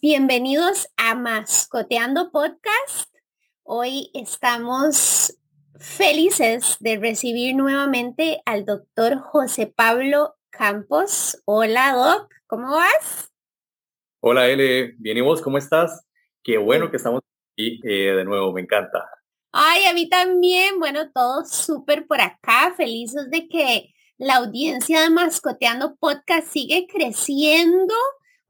bienvenidos a Mascoteando Podcast. Hoy estamos felices de recibir nuevamente al doctor José Pablo Campos. Hola, Doc, ¿cómo vas? Hola, L, bien y vos, ¿cómo estás? Qué bueno que estamos aquí eh, de nuevo, me encanta. Ay, a mí también, bueno, todo súper por acá, felices de que la audiencia de Mascoteando Podcast sigue creciendo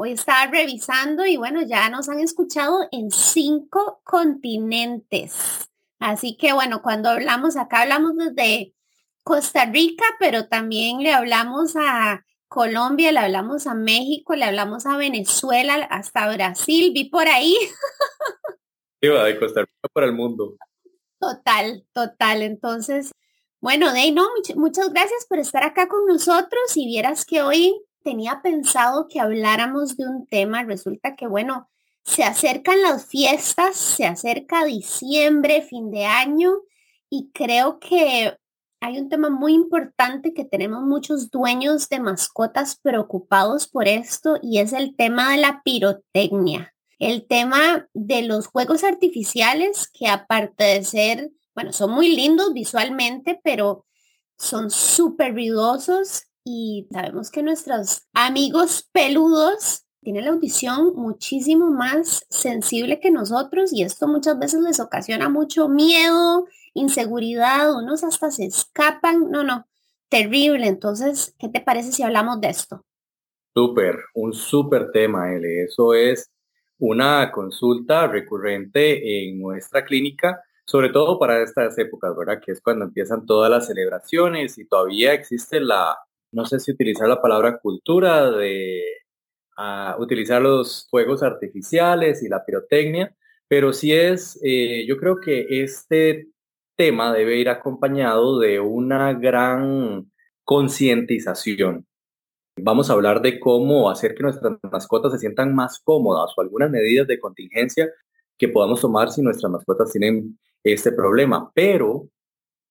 Hoy estaba revisando y bueno, ya nos han escuchado en cinco continentes. Así que bueno, cuando hablamos acá, hablamos desde Costa Rica, pero también le hablamos a Colombia, le hablamos a México, le hablamos a Venezuela, hasta Brasil, vi por ahí. Iba de Costa Rica para el mundo. Total, total. Entonces, bueno, Dey, no, muchas gracias por estar acá con nosotros y vieras que hoy tenía pensado que habláramos de un tema. Resulta que, bueno, se acercan las fiestas, se acerca diciembre, fin de año, y creo que hay un tema muy importante que tenemos muchos dueños de mascotas preocupados por esto y es el tema de la pirotecnia. El tema de los juegos artificiales que aparte de ser, bueno, son muy lindos visualmente, pero son súper ruidosos y sabemos que nuestros amigos peludos tienen la audición muchísimo más sensible que nosotros y esto muchas veces les ocasiona mucho miedo, inseguridad, unos hasta se escapan, no, no, terrible. Entonces, ¿qué te parece si hablamos de esto? Súper, un súper tema, L. Eso es una consulta recurrente en nuestra clínica, sobre todo para estas épocas, ¿verdad? Que es cuando empiezan todas las celebraciones y todavía existe la, no sé si utilizar la palabra cultura de ah, utilizar los fuegos artificiales y la pirotecnia, pero sí es, eh, yo creo que este tema debe ir acompañado de una gran concientización. Vamos a hablar de cómo hacer que nuestras mascotas se sientan más cómodas o algunas medidas de contingencia que podamos tomar si nuestras mascotas tienen este problema. Pero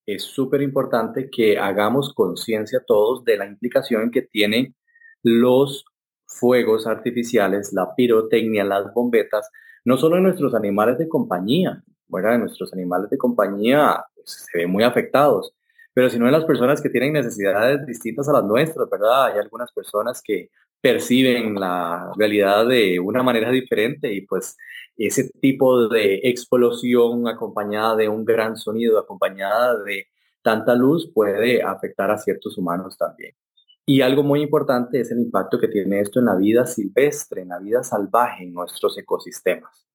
es súper importante que hagamos conciencia todos de la implicación que tienen los fuegos artificiales, la pirotecnia, las bombetas, no solo en nuestros animales de compañía, bueno, nuestros animales de compañía pues, se ven muy afectados, pero sino en las personas que tienen necesidades distintas a las nuestras, ¿verdad? Hay algunas personas que perciben la realidad de una manera diferente y pues ese tipo de explosión acompañada de un gran sonido, acompañada de tanta luz, puede afectar a ciertos humanos también. Y algo muy importante es el impacto que tiene esto en la vida silvestre, en la vida salvaje, en nuestros ecosistemas.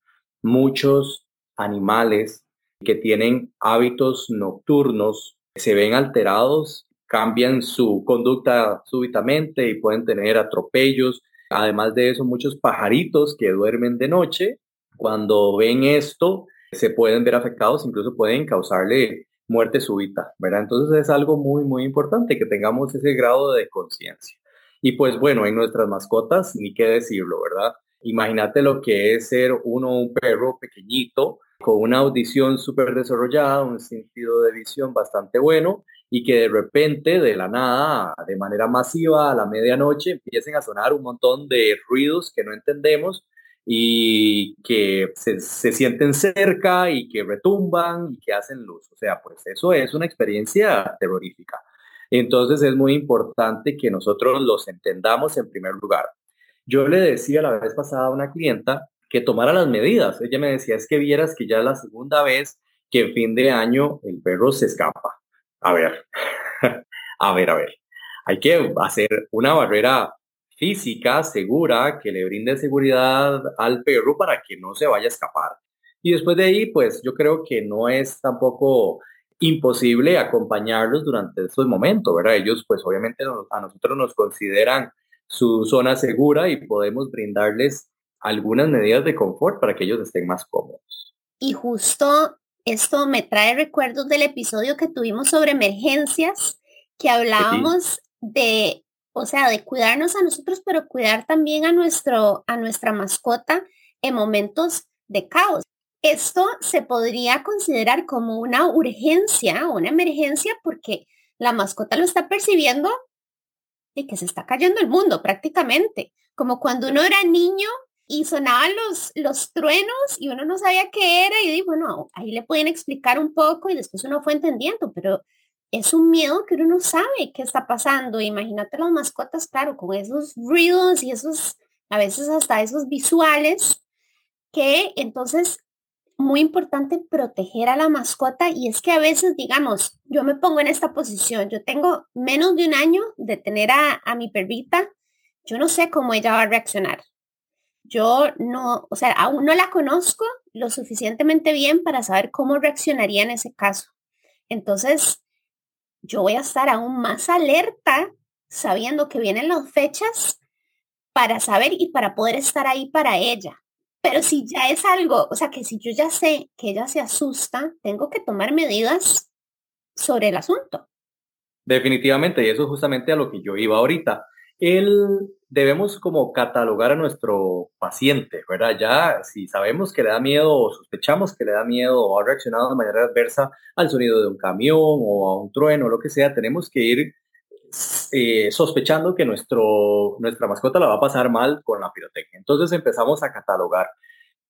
Muchos animales que tienen hábitos nocturnos se ven alterados, cambian su conducta súbitamente y pueden tener atropellos. Además de eso, muchos pajaritos que duermen de noche cuando ven esto, se pueden ver afectados, incluso pueden causarle muerte súbita, ¿verdad? Entonces es algo muy, muy importante que tengamos ese grado de conciencia. Y pues bueno, en nuestras mascotas, ni qué decirlo, ¿verdad? Imagínate lo que es ser uno un perro pequeñito, con una audición súper desarrollada, un sentido de visión bastante bueno, y que de repente, de la nada, de manera masiva, a la medianoche, empiecen a sonar un montón de ruidos que no entendemos y que se, sienten cerca y que retumban y que hacen luz. O sea, pues eso es una experiencia terrorífica. Entonces es muy importante que nosotros los entendamos en primer lugar. Yo le decía la vez pasada a una clienta que tomara las medidas. Ella me decía, es que vieras que ya es la segunda vez que en fin de año el perro se escapa. A ver, a ver, a ver. Hay que hacer una barrera física segura que le brinde seguridad al perro para que no se vaya a escapar. Y después de ahí, pues yo creo que no es tampoco imposible acompañarlos durante estos momentos, ¿verdad? Ellos pues obviamente a nosotros nos consideran su zona segura y podemos brindarles algunas medidas de confort para que ellos estén más cómodos. Y justo esto me trae recuerdos del episodio que tuvimos sobre emergencias, que hablábamos de o sea, de cuidarnos a nosotros, pero cuidar también a, nuestro, a nuestra mascota en momentos de caos. Esto se podría considerar como una urgencia una emergencia porque la mascota lo está percibiendo y que se está cayendo el mundo prácticamente. Como cuando uno era niño y sonaban los, los truenos y uno no sabía qué era y bueno, ahí le pueden explicar un poco y después uno fue entendiendo, pero es un miedo que uno no sabe qué está pasando. Imagínate las mascotas, claro, con esos ruidos y esos, a veces hasta esos visuales, que entonces muy importante proteger a la mascota y es que a veces, digamos, yo me pongo en esta posición, yo tengo menos de un año de tener a, a mi perrita, yo no sé cómo ella va a reaccionar. Yo no, o sea, aún no la conozco lo suficientemente bien para saber cómo reaccionaría en ese caso. Entonces, yo voy a estar aún más alerta sabiendo que vienen las fechas para saber y para poder estar ahí para ella. Pero si ya es algo, o sea, que si yo ya sé que ella se asusta, tengo que tomar medidas sobre el asunto. Definitivamente, y eso es justamente a lo que yo iba ahorita. El, debemos como catalogar a nuestro paciente, ¿verdad? Ya si sabemos que le da miedo o sospechamos que le da miedo o ha reaccionado de manera adversa al sonido de un camión o a un trueno o lo que sea, tenemos que ir eh, sospechando que nuestro, nuestra mascota la va a pasar mal con la pirotecnia. Entonces empezamos a catalogar.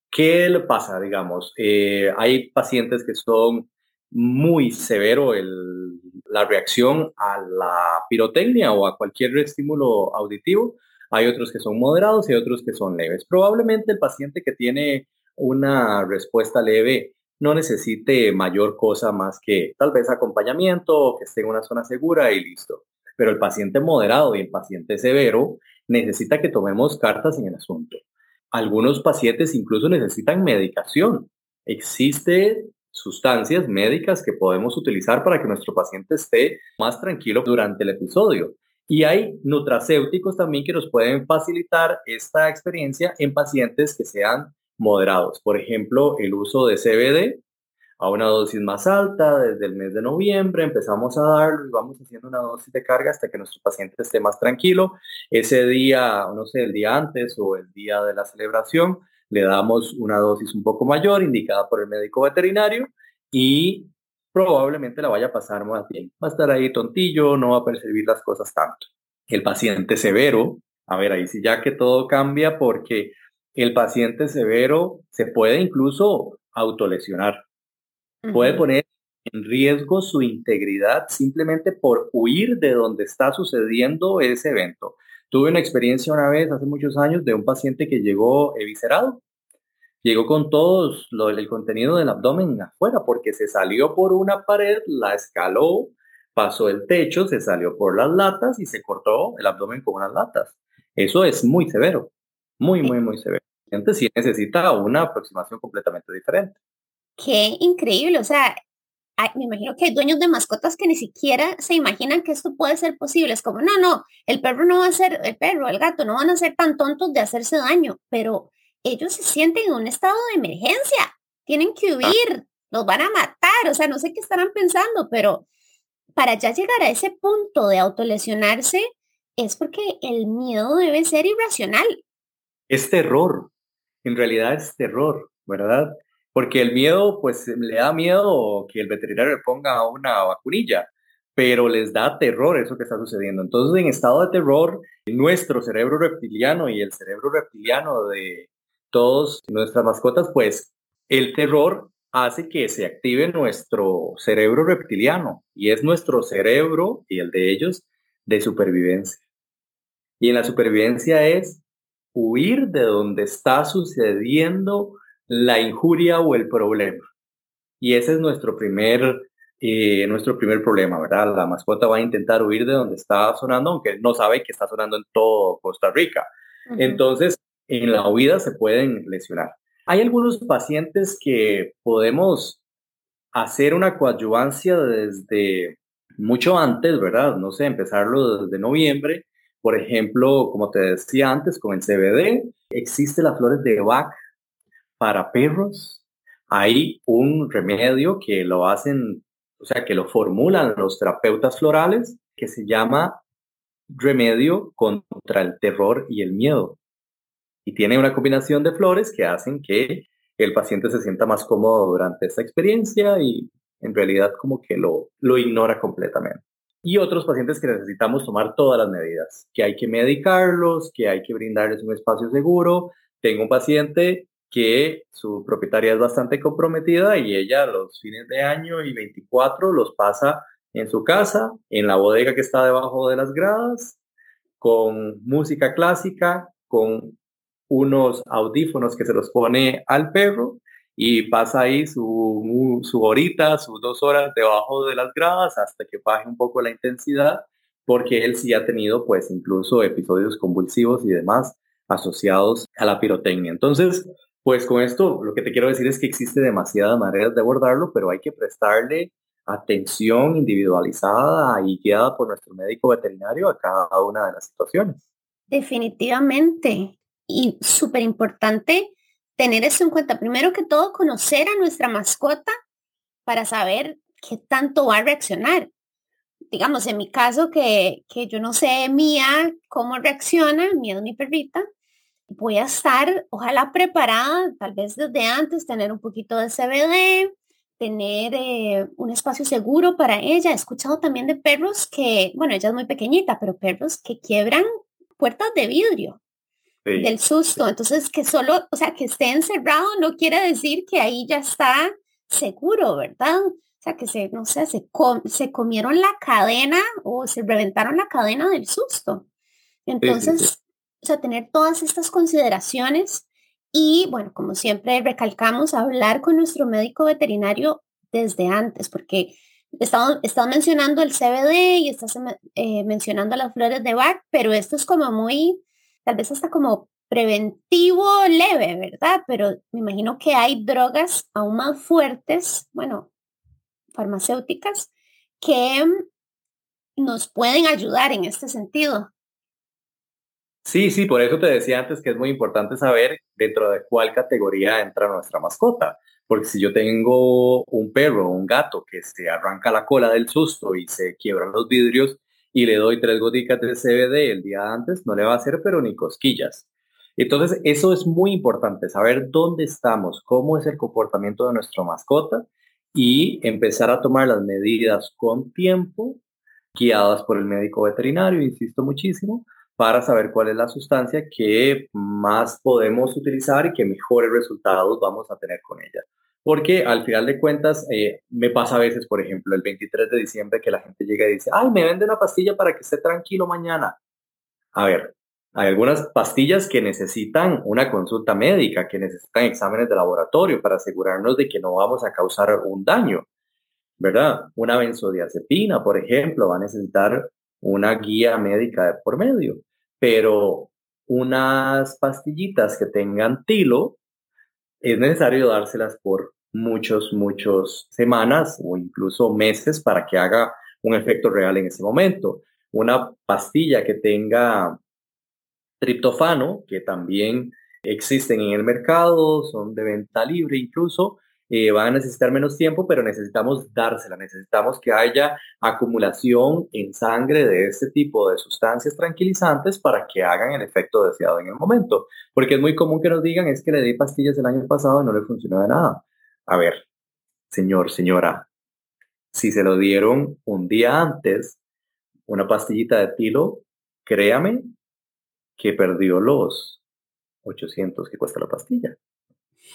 ¿Qué le pasa, digamos? Eh, hay pacientes que son muy severo el, la reacción a la pirotecnia o a cualquier estímulo auditivo. Hay otros que son moderados y otros que son leves. Probablemente el paciente que tiene una respuesta leve no necesite mayor cosa más que tal vez acompañamiento, que esté en una zona segura y listo pero el paciente moderado y el paciente severo necesita que tomemos cartas en el asunto. Algunos pacientes incluso necesitan medicación. Existen sustancias médicas que podemos utilizar para que nuestro paciente esté más tranquilo durante el episodio. Y hay nutracéuticos también que nos pueden facilitar esta experiencia en pacientes que sean moderados. Por ejemplo, el uso de CBD a una dosis más alta desde el mes de noviembre, empezamos a darlo y vamos haciendo una dosis de carga hasta que nuestro paciente esté más tranquilo. Ese día, no sé, el día antes o el día de la celebración, le damos una dosis un poco mayor indicada por el médico veterinario y probablemente la vaya a pasar más bien. Va a estar ahí tontillo, no va a percibir las cosas tanto. El paciente severo, a ver, ahí sí ya que todo cambia porque el paciente severo se puede incluso autolesionar puede poner en riesgo su integridad simplemente por huir de donde está sucediendo ese evento. Tuve una experiencia una vez, hace muchos años, de un paciente que llegó eviscerado. Llegó con todo lo, el contenido del abdomen afuera porque se salió por una pared, la escaló, pasó el techo, se salió por las latas y se cortó el abdomen con unas latas. Eso es muy severo, muy, muy, muy severo. Entonces sí necesita una aproximación completamente diferente. Qué increíble, o sea, me imagino que hay dueños de mascotas que ni siquiera se imaginan que esto puede ser posible. Es como, no, no, el perro no va a ser, el perro, el gato, no van a ser tan tontos de hacerse daño, pero ellos se sienten en un estado de emergencia, tienen que huir, los van a matar, o sea, no sé qué estarán pensando, pero para ya llegar a ese punto de autolesionarse es porque el miedo debe ser irracional. Es terror, en realidad es terror, ¿verdad? porque el miedo, pues le da miedo que el veterinario le ponga una vacunilla, pero les da terror eso que está sucediendo. Entonces, en estado de terror, nuestro cerebro reptiliano y el cerebro reptiliano de todos nuestras mascotas, pues el terror hace que se active nuestro cerebro reptiliano y es nuestro cerebro y el de ellos de supervivencia. Y en la supervivencia es huir de donde está sucediendo la injuria o el problema. Y ese es nuestro primer, eh, nuestro primer problema, ¿verdad? La mascota va a intentar huir de donde está sonando, aunque no sabe que está sonando en todo Costa Rica. Entonces, en la huida se pueden lesionar. Hay algunos pacientes que podemos hacer una coadyuvancia desde mucho antes, ¿verdad? No sé, empezarlo desde noviembre. Por ejemplo, como te decía antes, con el CBD, existe las flores de Bach para perros hay un remedio que lo hacen, o sea, que lo formulan los terapeutas florales, que se llama remedio contra el terror y el miedo. Y tiene una combinación de flores que hacen que el paciente se sienta más cómodo durante esta experiencia y en realidad como que lo, lo ignora completamente. Y otros pacientes que necesitamos tomar todas las medidas, que hay que medicarlos, que hay que brindarles un espacio seguro, tengo un paciente que su propietaria es bastante comprometida y ella los fines de año y 24 los pasa en su casa, en la bodega que está debajo de las gradas, con música clásica, con unos audífonos que se los pone al perro y pasa ahí su, su horita, sus dos horas debajo de las gradas hasta que baje un poco la intensidad, porque él sí ha tenido pues incluso episodios convulsivos y demás asociados a la pirotecnia. Entonces, pues con esto lo que te quiero decir es que existe demasiadas maneras de abordarlo, pero hay que prestarle atención individualizada y guiada por nuestro médico veterinario a cada una de las situaciones. Definitivamente. Y súper importante tener eso en cuenta. Primero que todo, conocer a nuestra mascota para saber qué tanto va a reaccionar. Digamos, en mi caso, que, que yo no sé Mía cómo reacciona, Mía es mi perrita, voy a estar, ojalá preparada, tal vez desde antes, tener un poquito de CBD, tener eh, un espacio seguro para ella. He escuchado también de perros que, bueno, ella es muy pequeñita, pero perros que quiebran puertas de vidrio del susto. Entonces, que solo, o sea, que esté encerrado no quiere decir que ahí ya está seguro, ¿verdad? O sea, que se, no sé, se, se comieron la cadena o se reventaron la cadena del susto. Entonces, o sea, tener todas estas consideraciones y, bueno, como siempre recalcamos, hablar con nuestro médico veterinario desde antes, porque estamos, mencionando el CBD y estás eh, mencionando las flores de Bach, pero esto es como muy tal vez hasta como preventivo leve, ¿verdad? Pero me imagino que hay drogas aún más fuertes, bueno, farmacéuticas, que nos pueden ayudar en este sentido. Sí, sí, por eso te decía antes que es muy importante saber dentro de cuál categoría entra nuestra mascota. Porque si yo tengo un perro un gato que se arranca la cola del susto y se quiebran los vidrios, y le doy tres goticas de CBD el día antes, no le va a hacer pero ni cosquillas. Entonces, eso es muy importante, saber dónde estamos, cómo es el comportamiento de nuestra mascota y empezar a tomar las medidas con tiempo, guiadas por el médico veterinario, insisto muchísimo, para saber cuál es la sustancia que más podemos utilizar y qué mejores resultados vamos a tener con ella. Porque al final de cuentas, eh, me pasa a veces, por ejemplo, el 23 de diciembre que la gente llega y dice, ay, me vende una pastilla para que esté tranquilo mañana. A ver, hay algunas pastillas que necesitan una consulta médica, que necesitan exámenes de laboratorio para asegurarnos de que no vamos a causar un daño, ¿verdad? Una benzodiazepina, por ejemplo, va a necesitar una guía médica de por medio, pero unas pastillitas que tengan tilo, es necesario dárselas por muchos, muchos semanas o incluso meses para que haga un efecto real en ese momento. Una pastilla que tenga triptofano, que también existen en el mercado, son de venta libre incluso, eh, van a necesitar menos tiempo, pero necesitamos dársela, necesitamos que haya acumulación en sangre de este tipo de sustancias tranquilizantes para que hagan el efecto deseado en el momento. Porque es muy común que nos digan, es que le di pastillas el año pasado y no le funcionó de nada. A ver, señor, señora, si se lo dieron un día antes, una pastillita de tilo, créame que perdió los 800 que cuesta la pastilla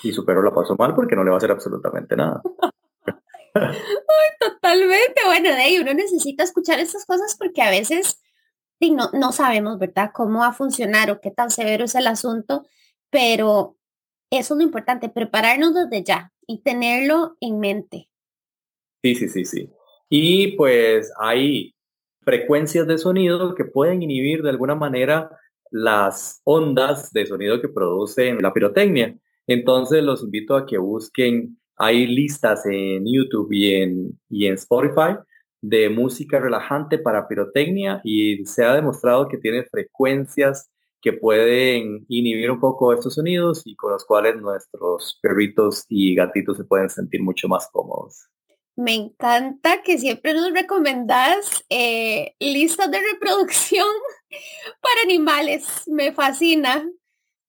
y su perro la pasó mal porque no le va a hacer absolutamente nada. totalmente. Bueno, de ahí uno necesita escuchar estas cosas porque a veces no, no sabemos, ¿verdad?, cómo va a funcionar o qué tan severo es el asunto, pero eso es lo importante, prepararnos desde ya y tenerlo en mente. Sí, sí, sí, sí. Y pues hay frecuencias de sonido que pueden inhibir de alguna manera las ondas de sonido que producen la pirotecnia. Entonces los invito a que busquen, hay listas en YouTube y en, y en Spotify de música relajante para pirotecnia y se ha demostrado que tiene frecuencias que pueden inhibir un poco estos sonidos y con los cuales nuestros perritos y gatitos se pueden sentir mucho más cómodos. Me encanta que siempre nos recomendás eh, listas de reproducción para animales. Me fascina.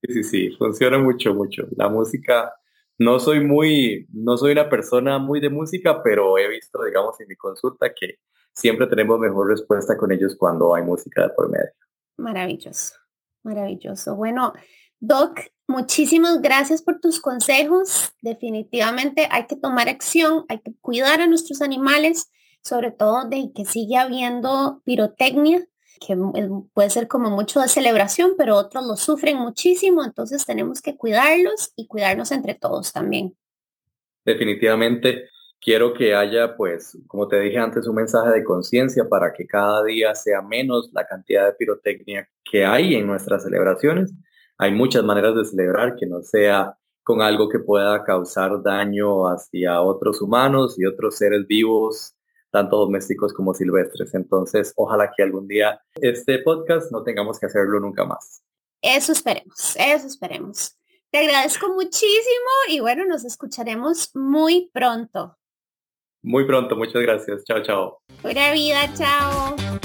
Sí, sí, sí, funciona mucho, mucho. La música, no soy muy, no soy una persona muy de música, pero he visto, digamos, en mi consulta que siempre tenemos mejor respuesta con ellos cuando hay música de por medio. Maravilloso, maravilloso. Bueno, Doc, Muchísimas gracias por tus consejos. Definitivamente hay que tomar acción, hay que cuidar a nuestros animales, sobre todo de que sigue habiendo pirotecnia, que puede ser como mucho de celebración, pero otros lo sufren muchísimo, entonces tenemos que cuidarlos y cuidarnos entre todos también. Definitivamente quiero que haya, pues, como te dije antes, un mensaje de conciencia para que cada día sea menos la cantidad de pirotecnia que hay en nuestras celebraciones hay muchas maneras de celebrar que no sea con algo que pueda causar daño hacia otros humanos y otros seres vivos, tanto domésticos como silvestres. Entonces, ojalá que algún día este podcast no tengamos que hacerlo nunca más. Eso esperemos, eso esperemos. Te agradezco muchísimo y bueno, nos escucharemos muy pronto. Muy pronto, muchas gracias. Chao, chao. Buena vida, chao.